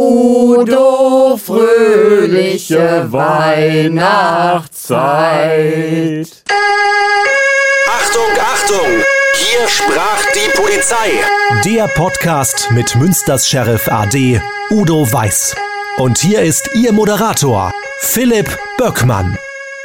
Udo fröhliche Weihnachtszeit. Achtung, Achtung! Hier sprach die Polizei. Der Podcast mit Münsters Sheriff AD Udo Weiß. Und hier ist Ihr Moderator, Philipp Böckmann.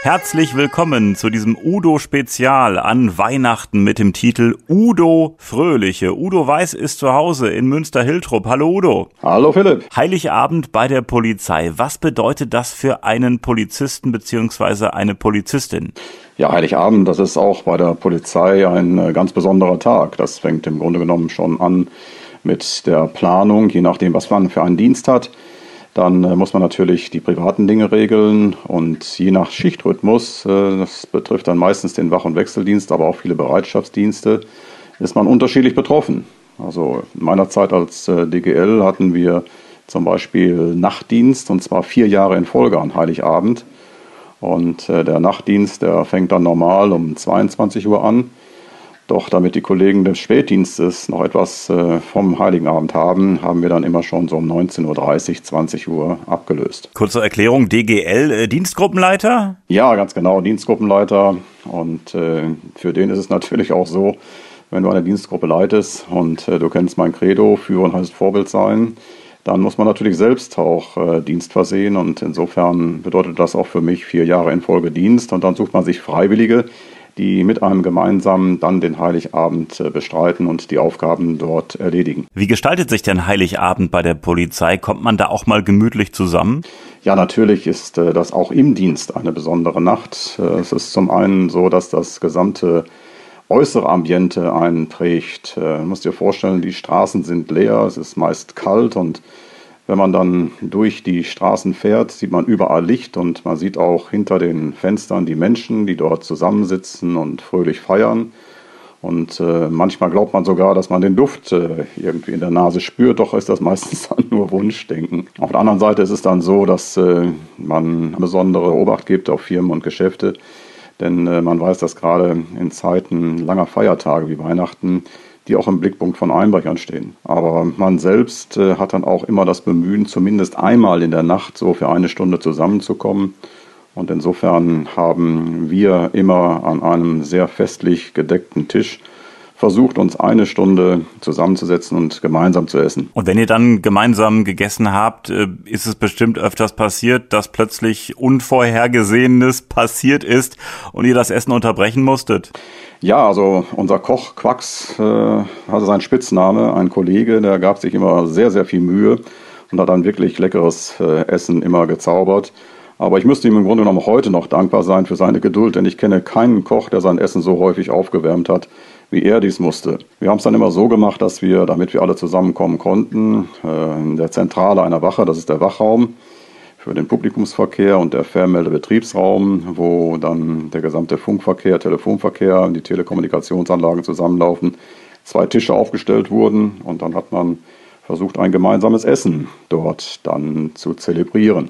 Herzlich willkommen zu diesem Udo-Spezial an Weihnachten mit dem Titel Udo Fröhliche. Udo Weiß ist zu Hause in Münster-Hiltrup. Hallo Udo. Hallo Philipp. Heiligabend bei der Polizei. Was bedeutet das für einen Polizisten bzw. eine Polizistin? Ja, Heiligabend, das ist auch bei der Polizei ein äh, ganz besonderer Tag. Das fängt im Grunde genommen schon an mit der Planung, je nachdem, was man für einen Dienst hat. Dann äh, muss man natürlich die privaten Dinge regeln und je nach Schichtrhythmus, äh, das betrifft dann meistens den Wach- und Wechseldienst, aber auch viele Bereitschaftsdienste, ist man unterschiedlich betroffen. Also in meiner Zeit als äh, DGL hatten wir zum Beispiel Nachtdienst und zwar vier Jahre in Folge an Heiligabend. Und der Nachtdienst, der fängt dann normal um 22 Uhr an doch damit die Kollegen des Spätdienstes noch etwas äh, vom Heiligen Abend haben, haben wir dann immer schon so um 19.30 Uhr, 20 Uhr abgelöst. Kurze Erklärung, DGL, äh, Dienstgruppenleiter? Ja, ganz genau, Dienstgruppenleiter. Und äh, für den ist es natürlich auch so, wenn du eine Dienstgruppe leitest und äh, du kennst mein Credo, führen heißt Vorbild sein, dann muss man natürlich selbst auch äh, Dienst versehen und insofern bedeutet das auch für mich vier Jahre in Folge Dienst und dann sucht man sich Freiwillige, die mit einem gemeinsam dann den Heiligabend äh, bestreiten und die Aufgaben dort erledigen. Wie gestaltet sich denn Heiligabend bei der Polizei? Kommt man da auch mal gemütlich zusammen? Ja, natürlich ist äh, das auch im Dienst eine besondere Nacht. Äh, es ist zum einen so, dass das gesamte äußere Ambiente einen prägt. Du musst dir vorstellen, die Straßen sind leer, es ist meist kalt und wenn man dann durch die Straßen fährt, sieht man überall Licht und man sieht auch hinter den Fenstern die Menschen, die dort zusammensitzen und fröhlich feiern. Und äh, manchmal glaubt man sogar, dass man den Duft äh, irgendwie in der Nase spürt, doch ist das meistens dann nur Wunschdenken. Auf der anderen Seite ist es dann so, dass äh, man besondere Obacht gibt auf Firmen und Geschäfte, denn äh, man weiß, dass gerade in Zeiten langer Feiertage wie Weihnachten die auch im Blickpunkt von Einbrechern stehen. Aber man selbst äh, hat dann auch immer das Bemühen, zumindest einmal in der Nacht so für eine Stunde zusammenzukommen. Und insofern haben wir immer an einem sehr festlich gedeckten Tisch versucht, uns eine Stunde zusammenzusetzen und gemeinsam zu essen. Und wenn ihr dann gemeinsam gegessen habt, äh, ist es bestimmt öfters passiert, dass plötzlich Unvorhergesehenes passiert ist und ihr das Essen unterbrechen musstet? Ja, also unser Koch Quax äh, hatte seinen Spitzname, ein Kollege, der gab sich immer sehr, sehr viel Mühe und hat dann wirklich leckeres äh, Essen immer gezaubert. Aber ich müsste ihm im Grunde genommen heute noch dankbar sein für seine Geduld, denn ich kenne keinen Koch, der sein Essen so häufig aufgewärmt hat, wie er dies musste. Wir haben es dann immer so gemacht, dass wir, damit wir alle zusammenkommen konnten, äh, in der Zentrale einer Wache, das ist der Wachraum, für den Publikumsverkehr und der Fernmeldebetriebsraum, wo dann der gesamte Funkverkehr, Telefonverkehr und die Telekommunikationsanlagen zusammenlaufen, zwei Tische aufgestellt wurden und dann hat man versucht, ein gemeinsames Essen dort dann zu zelebrieren.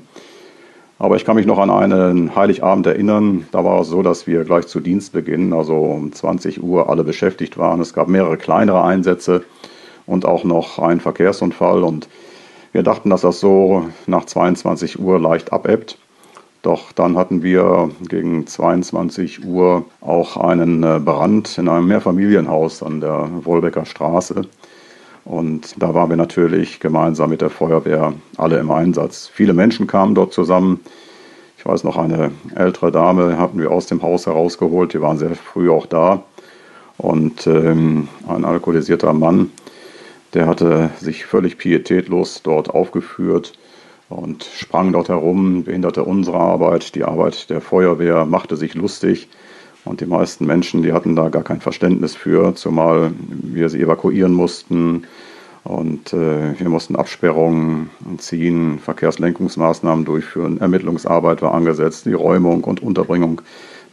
Aber ich kann mich noch an einen Heiligabend erinnern. Da war es so, dass wir gleich zu Dienstbeginn, also um 20 Uhr, alle beschäftigt waren. Es gab mehrere kleinere Einsätze und auch noch einen Verkehrsunfall. Und wir dachten, dass das so nach 22 Uhr leicht abebbt. Doch dann hatten wir gegen 22 Uhr auch einen äh, Brand in einem Mehrfamilienhaus an der Wolbecker Straße. Und da waren wir natürlich gemeinsam mit der Feuerwehr alle im Einsatz. Viele Menschen kamen dort zusammen. Ich weiß noch, eine ältere Dame hatten wir aus dem Haus herausgeholt. Die waren sehr früh auch da. Und ähm, ein alkoholisierter Mann, der hatte sich völlig pietätlos dort aufgeführt und sprang dort herum, behinderte unsere Arbeit, die Arbeit der Feuerwehr, machte sich lustig. Und die meisten Menschen, die hatten da gar kein Verständnis für, zumal wir sie evakuieren mussten. Und äh, wir mussten Absperrungen ziehen, Verkehrslenkungsmaßnahmen durchführen, Ermittlungsarbeit war angesetzt, die Räumung und Unterbringung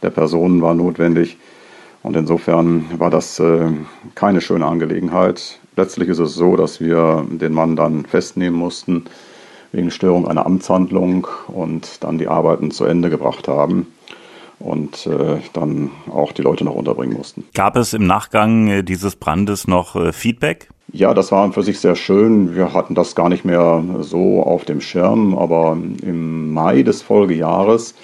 der Personen war notwendig. Und insofern war das äh, keine schöne Angelegenheit. Letztlich ist es so, dass wir den Mann dann festnehmen mussten wegen Störung einer Amtshandlung und dann die Arbeiten zu Ende gebracht haben und äh, dann auch die Leute noch unterbringen mussten. Gab es im Nachgang äh, dieses Brandes noch äh, Feedback? Ja, das war für sich sehr schön. Wir hatten das gar nicht mehr so auf dem Schirm, aber im Mai des Folgejahres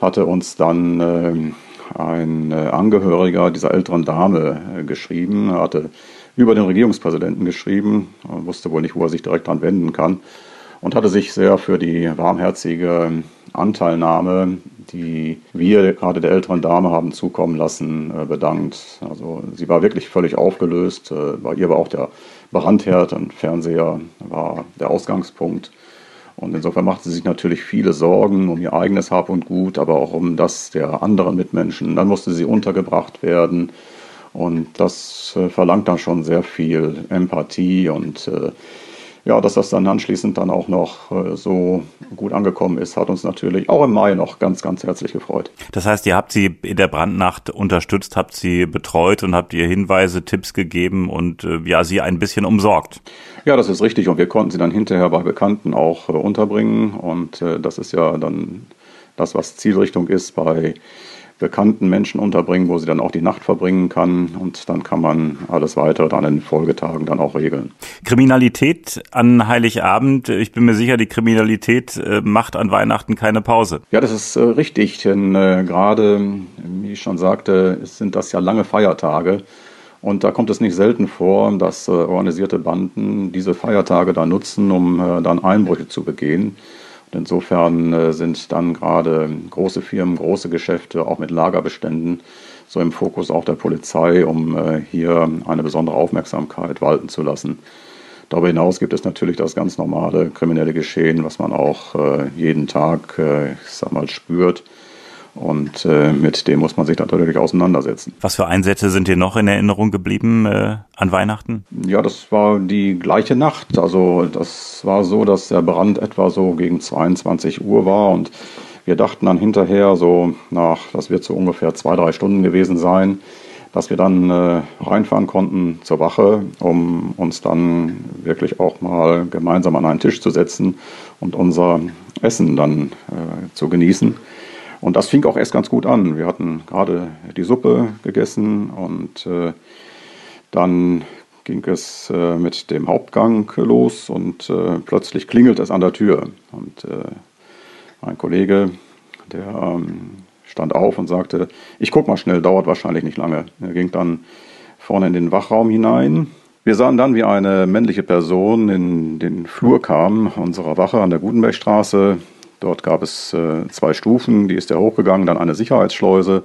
hatte uns dann äh, ein äh, Angehöriger dieser älteren Dame geschrieben. Er hatte über den Regierungspräsidenten geschrieben, er wusste wohl nicht, wo er sich direkt dran wenden kann und hatte sich sehr für die warmherzige Anteilnahme, die wir gerade der älteren Dame haben zukommen lassen, äh, bedankt. Also sie war wirklich völlig aufgelöst. Äh, bei ihr war auch der Brandherd, ein Fernseher war der Ausgangspunkt. Und insofern machte sie sich natürlich viele Sorgen um ihr eigenes Hab und Gut, aber auch um das der anderen Mitmenschen. Dann musste sie untergebracht werden. Und das äh, verlangt dann schon sehr viel Empathie und äh, ja, dass das dann anschließend dann auch noch äh, so gut angekommen ist, hat uns natürlich auch im Mai noch ganz, ganz herzlich gefreut. Das heißt, ihr habt sie in der Brandnacht unterstützt, habt sie betreut und habt ihr Hinweise, Tipps gegeben und äh, ja, sie ein bisschen umsorgt. Ja, das ist richtig und wir konnten sie dann hinterher bei Bekannten auch äh, unterbringen und das ist ja dann das, was Zielrichtung ist bei bekannten Menschen unterbringen, wo sie dann auch die Nacht verbringen kann und dann kann man alles weitere dann in den Folgetagen dann auch regeln. Kriminalität an Heiligabend, ich bin mir sicher, die Kriminalität äh, macht an Weihnachten keine Pause. Ja, das ist äh, richtig, denn äh, gerade, wie ich schon sagte, sind das ja lange Feiertage. Und da kommt es nicht selten vor, dass äh, organisierte Banden diese Feiertage da nutzen, um äh, dann Einbrüche zu begehen. Insofern äh, sind dann gerade große Firmen, große Geschäfte, auch mit Lagerbeständen, so im Fokus auch der Polizei, um äh, hier eine besondere Aufmerksamkeit walten zu lassen. Darüber hinaus gibt es natürlich das ganz normale kriminelle Geschehen, was man auch äh, jeden Tag, ich sag mal, spürt. Und äh, mit dem muss man sich natürlich auseinandersetzen. Was für Einsätze sind dir noch in Erinnerung geblieben äh, an Weihnachten? Ja, das war die gleiche Nacht. Also das war so, dass der Brand etwa so gegen 22 Uhr war und wir dachten dann hinterher so nach, das wird so ungefähr zwei, drei Stunden gewesen sein, dass wir dann äh, reinfahren konnten zur Wache, um uns dann wirklich auch mal gemeinsam an einen Tisch zu setzen und unser Essen dann äh, zu genießen. Und das fing auch erst ganz gut an. Wir hatten gerade die Suppe gegessen und äh, dann ging es äh, mit dem Hauptgang los und äh, plötzlich klingelt es an der Tür. Und äh, mein Kollege, der ähm, stand auf und sagte, ich guck mal schnell, dauert wahrscheinlich nicht lange. Er ging dann vorne in den Wachraum hinein. Wir sahen dann, wie eine männliche Person in den Flur kam, unserer Wache an der Gutenbergstraße, Dort gab es äh, zwei Stufen, die ist er hochgegangen, dann eine Sicherheitsschleuse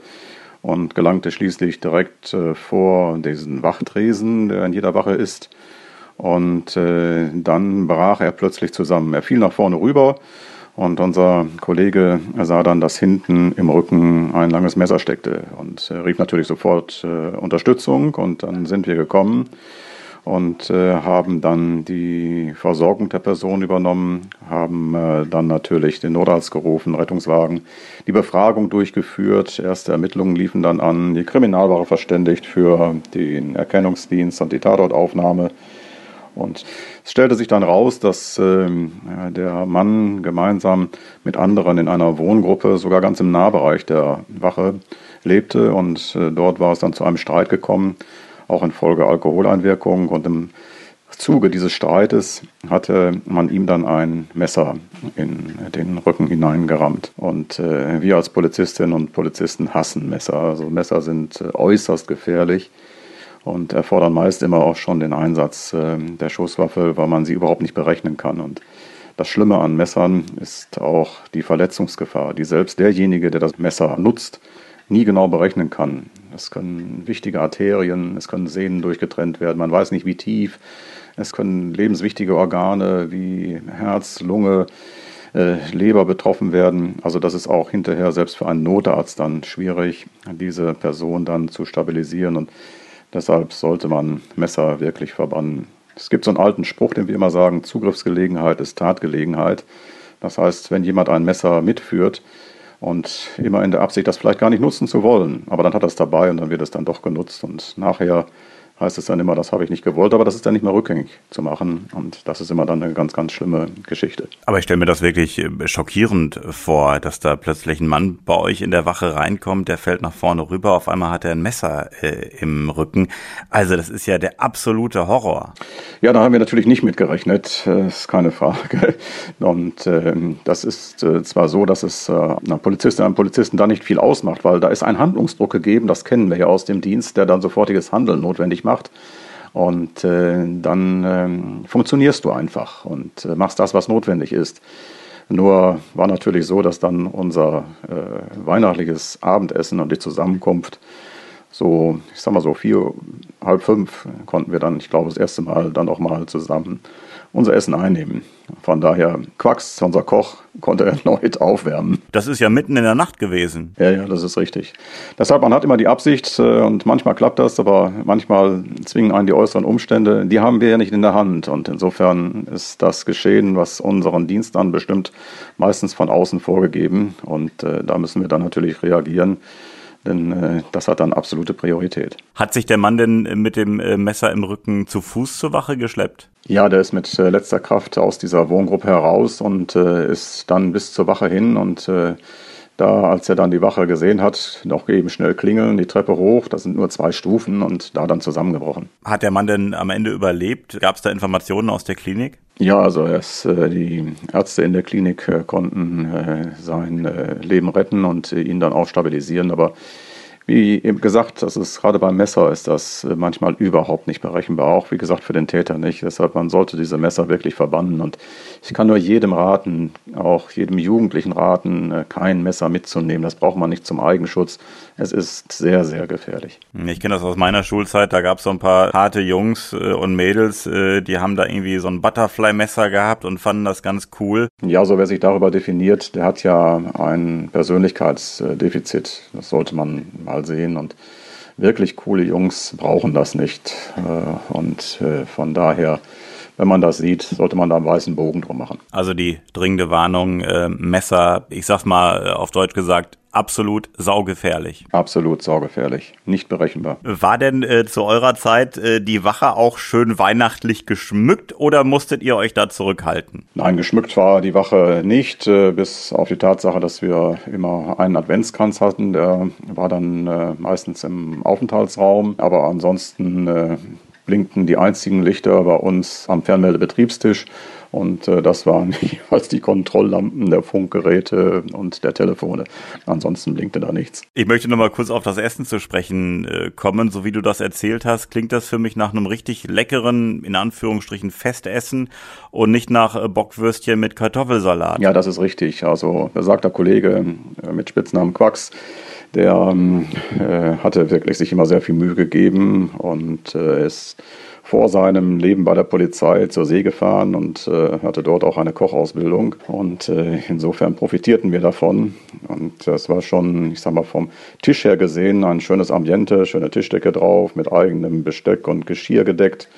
und gelangte schließlich direkt äh, vor diesen Wachtresen, der in jeder Wache ist. Und äh, dann brach er plötzlich zusammen. Er fiel nach vorne rüber und unser Kollege sah dann, dass hinten im Rücken ein langes Messer steckte und rief natürlich sofort Unterstützung und dann sind wir gekommen und äh, haben dann die Versorgung der Person übernommen, haben äh, dann natürlich den Notarzt gerufen, Rettungswagen, die Befragung durchgeführt, erste Ermittlungen liefen dann an, die Kriminalware verständigt für den Erkennungsdienst und die Tatortaufnahme. Und es stellte sich dann raus, dass äh, der Mann gemeinsam mit anderen in einer Wohngruppe, sogar ganz im Nahbereich der Wache, lebte. Und äh, dort war es dann zu einem Streit gekommen auch infolge Alkoholeinwirkung. Und im Zuge dieses Streites hatte man ihm dann ein Messer in den Rücken hineingerammt. Und äh, wir als Polizistinnen und Polizisten hassen Messer. Also Messer sind äh, äußerst gefährlich und erfordern meist immer auch schon den Einsatz äh, der Schusswaffe, weil man sie überhaupt nicht berechnen kann. Und das Schlimme an Messern ist auch die Verletzungsgefahr, die selbst derjenige, der das Messer nutzt, nie genau berechnen kann. Es können wichtige Arterien, es können Sehnen durchgetrennt werden, man weiß nicht wie tief. Es können lebenswichtige Organe wie Herz, Lunge, äh, Leber betroffen werden. Also das ist auch hinterher selbst für einen Notarzt dann schwierig, diese Person dann zu stabilisieren. Und deshalb sollte man Messer wirklich verbannen. Es gibt so einen alten Spruch, den wir immer sagen, Zugriffsgelegenheit ist Tatgelegenheit. Das heißt, wenn jemand ein Messer mitführt, und immer in der Absicht, das vielleicht gar nicht nutzen zu wollen. Aber dann hat er es dabei und dann wird es dann doch genutzt und nachher heißt es dann immer, das habe ich nicht gewollt, aber das ist dann nicht mehr rückgängig zu machen und das ist immer dann eine ganz, ganz schlimme Geschichte. Aber ich stelle mir das wirklich äh, schockierend vor, dass da plötzlich ein Mann bei euch in der Wache reinkommt, der fällt nach vorne rüber, auf einmal hat er ein Messer äh, im Rücken. Also das ist ja der absolute Horror. Ja, da haben wir natürlich nicht mitgerechnet, äh, ist keine Frage. Und äh, das ist äh, zwar so, dass es äh, einer Polizistin, einem Polizisten da nicht viel ausmacht, weil da ist ein Handlungsdruck gegeben, das kennen wir ja aus dem Dienst, der dann sofortiges Handeln notwendig macht. Und äh, dann äh, funktionierst du einfach und äh, machst das, was notwendig ist. Nur war natürlich so, dass dann unser äh, weihnachtliches Abendessen und die Zusammenkunft so, ich sag mal so vier, halb fünf konnten wir dann, ich glaube, das erste Mal dann auch mal zusammen unser Essen einnehmen. Von daher, Quacks, unser Koch, konnte erneut aufwärmen. Das ist ja mitten in der Nacht gewesen. Ja, ja, das ist richtig. Deshalb, man hat immer die Absicht äh, und manchmal klappt das, aber manchmal zwingen einen die äußeren Umstände. Die haben wir ja nicht in der Hand und insofern ist das Geschehen, was unseren Dienst anbestimmt, meistens von außen vorgegeben und äh, da müssen wir dann natürlich reagieren denn äh, das hat dann absolute Priorität. Hat sich der Mann denn mit dem äh, Messer im Rücken zu Fuß zur Wache geschleppt? Ja, der ist mit äh, letzter Kraft aus dieser Wohngruppe heraus und äh, ist dann bis zur Wache hin und äh, da, als er dann die Wache gesehen hat, noch eben schnell klingeln, die Treppe hoch, das sind nur zwei Stufen und da dann zusammengebrochen. Hat der Mann denn am Ende überlebt? Gab es da Informationen aus der Klinik? Ja, also erst äh, die Ärzte in der Klinik äh, konnten äh, sein äh, Leben retten und äh, ihn dann auch stabilisieren, aber wie eben gesagt, das ist gerade beim Messer ist das äh, manchmal überhaupt nicht berechenbar, auch wie gesagt für den Täter nicht. Deshalb man sollte diese Messer wirklich verbannen und ich kann nur jedem raten, auch jedem Jugendlichen raten, äh, kein Messer mitzunehmen. Das braucht man nicht zum Eigenschutz. Es ist sehr, sehr gefährlich. Ich kenne das aus meiner Schulzeit. Da gab es so ein paar harte Jungs äh, und Mädels, die haben da irgendwie so ein Butterfly-Messer gehabt und fanden das ganz cool. Ja, so wer sich darüber definiert, der hat ja ein Persönlichkeitsdefizit. Das sollte man mal mal sehen. Und wirklich coole Jungs brauchen das nicht. Äh, und äh, von daher, wenn man das sieht, sollte man da einen weißen Bogen drum machen. Also die dringende Warnung, äh, Messer, ich sag's mal auf Deutsch gesagt, absolut saugefährlich. Absolut saugefährlich, nicht berechenbar. War denn äh, zu eurer Zeit äh, die Wache auch schön weihnachtlich geschmückt oder musstet ihr euch da zurückhalten? Nein, geschmückt war die Wache nicht, äh, bis auf die Tatsache, dass wir immer einen Adventskranz hatten. Der war dann äh, meistens im Aufenthaltsraum, aber ansonsten äh, blinkten die einzigen Lichter bei uns am Fernmeldebetriebstisch und äh, das waren jeweils die Kontrolllampen der Funkgeräte und der Telefone. Ansonsten blinkte da nichts. Ich möchte noch mal kurz auf das Essen zu sprechen äh, kommen. So wie du das erzählt hast, klingt das für mich nach einem richtig leckeren, in Anführungsstrichen, Festessen und nicht nach äh, Bockwürstchen mit Kartoffelsalat. Ja, das ist richtig. Also, besagter Kollege mit Spitznamen Quacks, der ähm, äh, hatte wirklich sich immer sehr viel Mühe gegeben und äh, ist vor seinem Leben bei der Polizei zur See gefahren und äh, hatte dort auch eine Kochausbildung. Und äh, insofern profitierten wir davon. Und das war schon, ich sag mal, vom Tisch her gesehen ein schönes Ambiente, schöne Tischdecke drauf, mit eigenem Besteck und Geschirr gedeckt.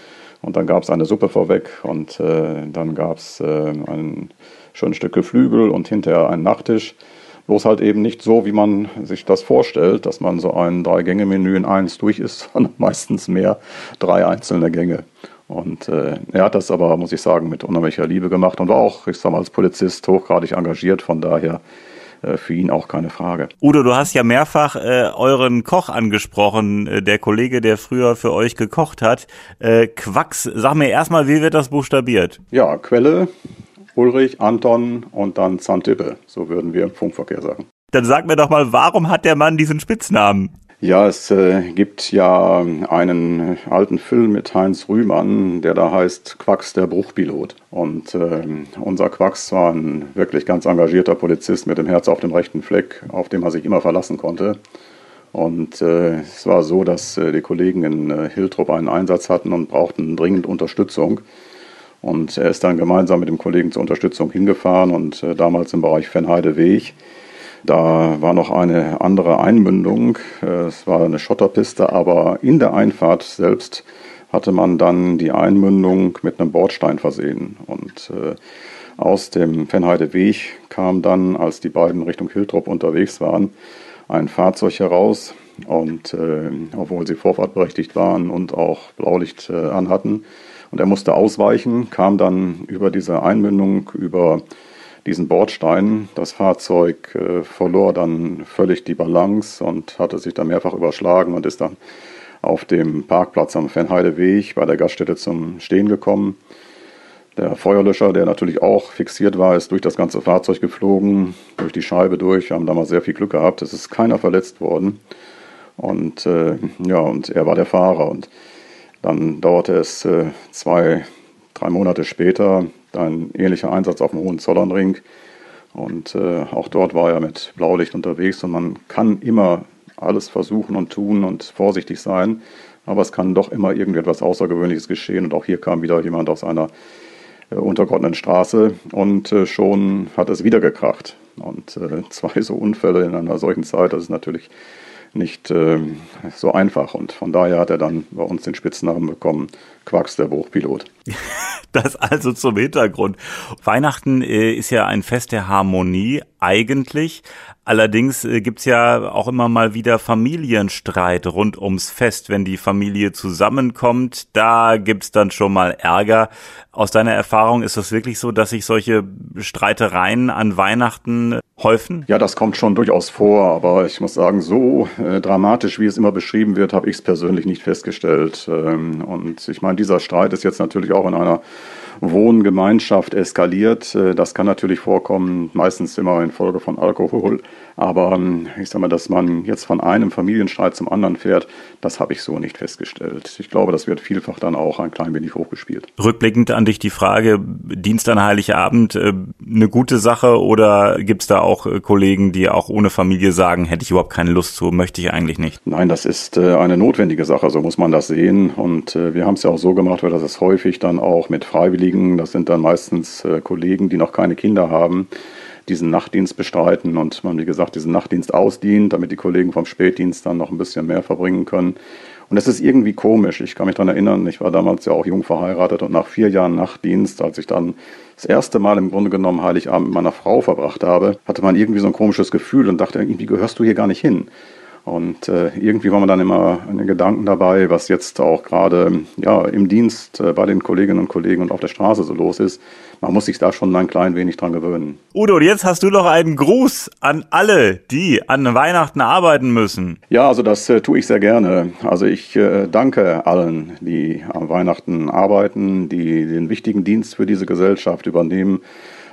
Und dann gab es eine Suppe vorweg und äh, dann gab es äh, ein schönes Stück Geflügel und hinterher einen Nachtisch. Bloß halt eben nicht so, wie man sich das vorstellt, dass man so ein Drei-Gänge-Menü in eins durch ist, sondern meistens mehr drei einzelne Gänge. Und äh, er hat das aber, muss ich sagen, mit unheimlicher Liebe gemacht und war auch, ich sag mal, als Polizist hochgradig engagiert. Von daher äh, für ihn auch keine Frage. Udo, du hast ja mehrfach äh, euren Koch angesprochen, äh, der Kollege, der früher für euch gekocht hat. Äh, Quacks, sag mir erstmal, wie wird das buchstabiert? Ja, Quelle Ulrich, Anton und dann Zantippe. So würden wir im Funkverkehr sagen. Dann sag mir doch mal, warum hat der Mann diesen Spitznamen? Ja, es äh, gibt ja einen alten Film mit Heinz Rühmann, der da heißt Quacks der Bruchpilot. Und äh, unser Quacks war ein wirklich ganz engagierter Polizist mit dem Herz auf dem rechten Fleck, auf dem er sich immer verlassen konnte. Und äh, es war so, dass äh, die Kollegen in äh, Hiltrup einen Einsatz hatten und brauchten dringend Unterstützung. Und er ist dann gemeinsam mit dem Kollegen zur Unterstützung hingefahren und äh, damals im Bereich Fennheide-Weg. Da war noch eine andere Einmündung. Äh, es war eine Schotterpiste, aber in der Einfahrt selbst hatte man dann die Einmündung mit einem Bordstein versehen. Und äh, aus dem Fennheide-Weg kam dann, als die beiden Richtung Hiltrop unterwegs waren, ein Fahrzeug heraus, Und äh, obwohl sie vorfahrtberechtigt waren und auch Blaulicht äh, anhatten. Und er musste ausweichen, kam dann über diese Einmündung, über diesen Bordstein. Das Fahrzeug äh, verlor dann völlig die Balance und hatte sich dann mehrfach überschlagen und ist dann auf dem Parkplatz am Fernheideweg bei der Gaststätte zum Stehen gekommen. Der Feuerlöscher, der natürlich auch fixiert war, ist durch das ganze Fahrzeug geflogen, durch die Scheibe durch. Wir haben damals sehr viel Glück gehabt. Es ist keiner verletzt worden. Und äh, ja, und er war der Fahrer. Und dann dauerte es äh, zwei, drei Monate später ein ähnlicher Einsatz auf dem Hohenzollernring. Und äh, auch dort war er mit Blaulicht unterwegs. Und man kann immer alles versuchen und tun und vorsichtig sein. Aber es kann doch immer irgendetwas Außergewöhnliches geschehen. Und auch hier kam wieder jemand aus einer äh, untergeordneten Straße und schon hat es wieder gekracht. Und zwei so Unfälle in einer solchen Zeit, das ist natürlich nicht äh, so einfach. Und von daher hat er dann bei uns den Spitznamen bekommen, Quacks der Bruchpilot. Das also zum Hintergrund. Weihnachten äh, ist ja ein Fest der Harmonie eigentlich. Allerdings äh, gibt's ja auch immer mal wieder Familienstreit rund ums Fest. Wenn die Familie zusammenkommt, da gibt's dann schon mal Ärger. Aus deiner Erfahrung ist es wirklich so, dass sich solche Streitereien an Weihnachten häufen? Ja, das kommt schon durchaus vor, aber ich muss sagen, so äh, dramatisch, wie es immer beschrieben wird, habe ich es persönlich nicht festgestellt. Ähm, und ich meine, dieser Streit ist jetzt natürlich auch in einer Wohngemeinschaft eskaliert. Äh, das kann natürlich vorkommen, meistens immer infolge von Alkohol. Aber ähm, ich sage mal, dass man jetzt von einem Familienstreit zum anderen fährt, das habe ich so nicht festgestellt. Ich glaube, das wird vielfach dann auch ein klein wenig hochgespielt. Rückblickend an dich die Frage, Dienst an Heiligabend, äh, eine gute Sache oder gibt es da auch äh, Kollegen, die auch ohne Familie sagen, hätte ich überhaupt keine Lust zu, möchte ich eigentlich nicht? Nein, das ist eine notwendige Sache, so muss man das sehen. Und wir haben es ja auch so gemacht, weil das ist häufig dann auch mit Freiwilligen das sind dann meistens äh, Kollegen, die noch keine Kinder haben, diesen Nachtdienst bestreiten und man, wie gesagt, diesen Nachtdienst ausdient, damit die Kollegen vom Spätdienst dann noch ein bisschen mehr verbringen können. Und das ist irgendwie komisch. Ich kann mich daran erinnern, ich war damals ja auch jung verheiratet und nach vier Jahren Nachtdienst, als ich dann das erste Mal im Grunde genommen Heiligabend mit meiner Frau verbracht habe, hatte man irgendwie so ein komisches Gefühl und dachte, irgendwie gehörst du hier gar nicht hin. Und äh, irgendwie war man dann immer in den Gedanken dabei, was jetzt auch gerade ja, im Dienst äh, bei den Kolleginnen und Kollegen und auf der Straße so los ist. Man muss sich da schon ein klein wenig dran gewöhnen. Udo, jetzt hast du noch einen Gruß an alle, die an Weihnachten arbeiten müssen. Ja, also das äh, tue ich sehr gerne. Also ich äh, danke allen, die an Weihnachten arbeiten, die den wichtigen Dienst für diese Gesellschaft übernehmen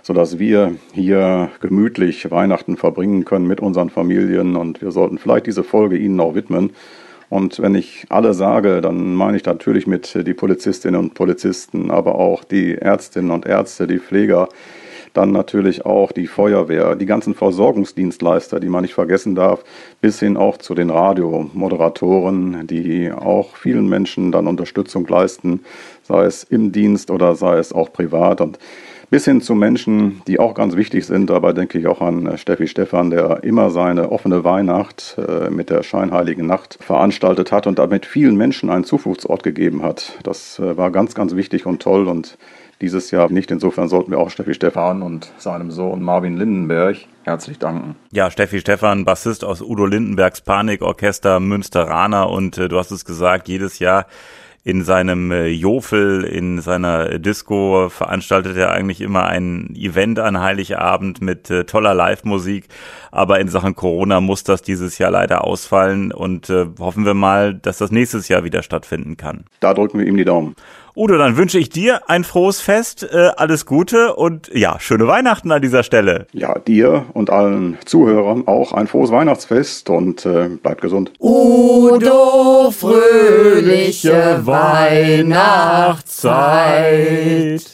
sodass wir hier gemütlich Weihnachten verbringen können mit unseren Familien. Und wir sollten vielleicht diese Folge Ihnen auch widmen. Und wenn ich alle sage, dann meine ich natürlich mit die Polizistinnen und Polizisten, aber auch die Ärztinnen und Ärzte, die Pfleger, dann natürlich auch die Feuerwehr, die ganzen Versorgungsdienstleister, die man nicht vergessen darf, bis hin auch zu den Radiomoderatoren, die auch vielen Menschen dann Unterstützung leisten, sei es im Dienst oder sei es auch privat. Und bis hin zu Menschen, die auch ganz wichtig sind. Dabei denke ich auch an äh, Steffi Stephan, der immer seine offene Weihnacht äh, mit der scheinheiligen Nacht veranstaltet hat und damit vielen Menschen einen Zufluchtsort gegeben hat. Das äh, war ganz, ganz wichtig und toll und dieses Jahr nicht. Insofern sollten wir auch Steffi Stephan und seinem Sohn Marvin Lindenberg herzlich danken. Ja, Steffi Stephan, Bassist aus Udo Lindenbergs Panikorchester Münsteraner und äh, du hast es gesagt, jedes Jahr in seinem äh, Jofel, in seiner Disco veranstaltet er eigentlich immer ein Event an Heiligabend mit äh, toller Live-Musik. Aber in Sachen Corona muss das dieses Jahr leider ausfallen und äh, hoffen wir mal, dass das nächstes Jahr wieder stattfinden kann. Da drücken wir ihm die Daumen. Udo, dann wünsche ich dir ein frohes Fest, äh, alles Gute und ja, schöne Weihnachten an dieser Stelle. Ja, dir und allen Zuhörern auch ein frohes Weihnachtsfest und äh, bleibt gesund. Udo, fröhliche Weihnachtszeit.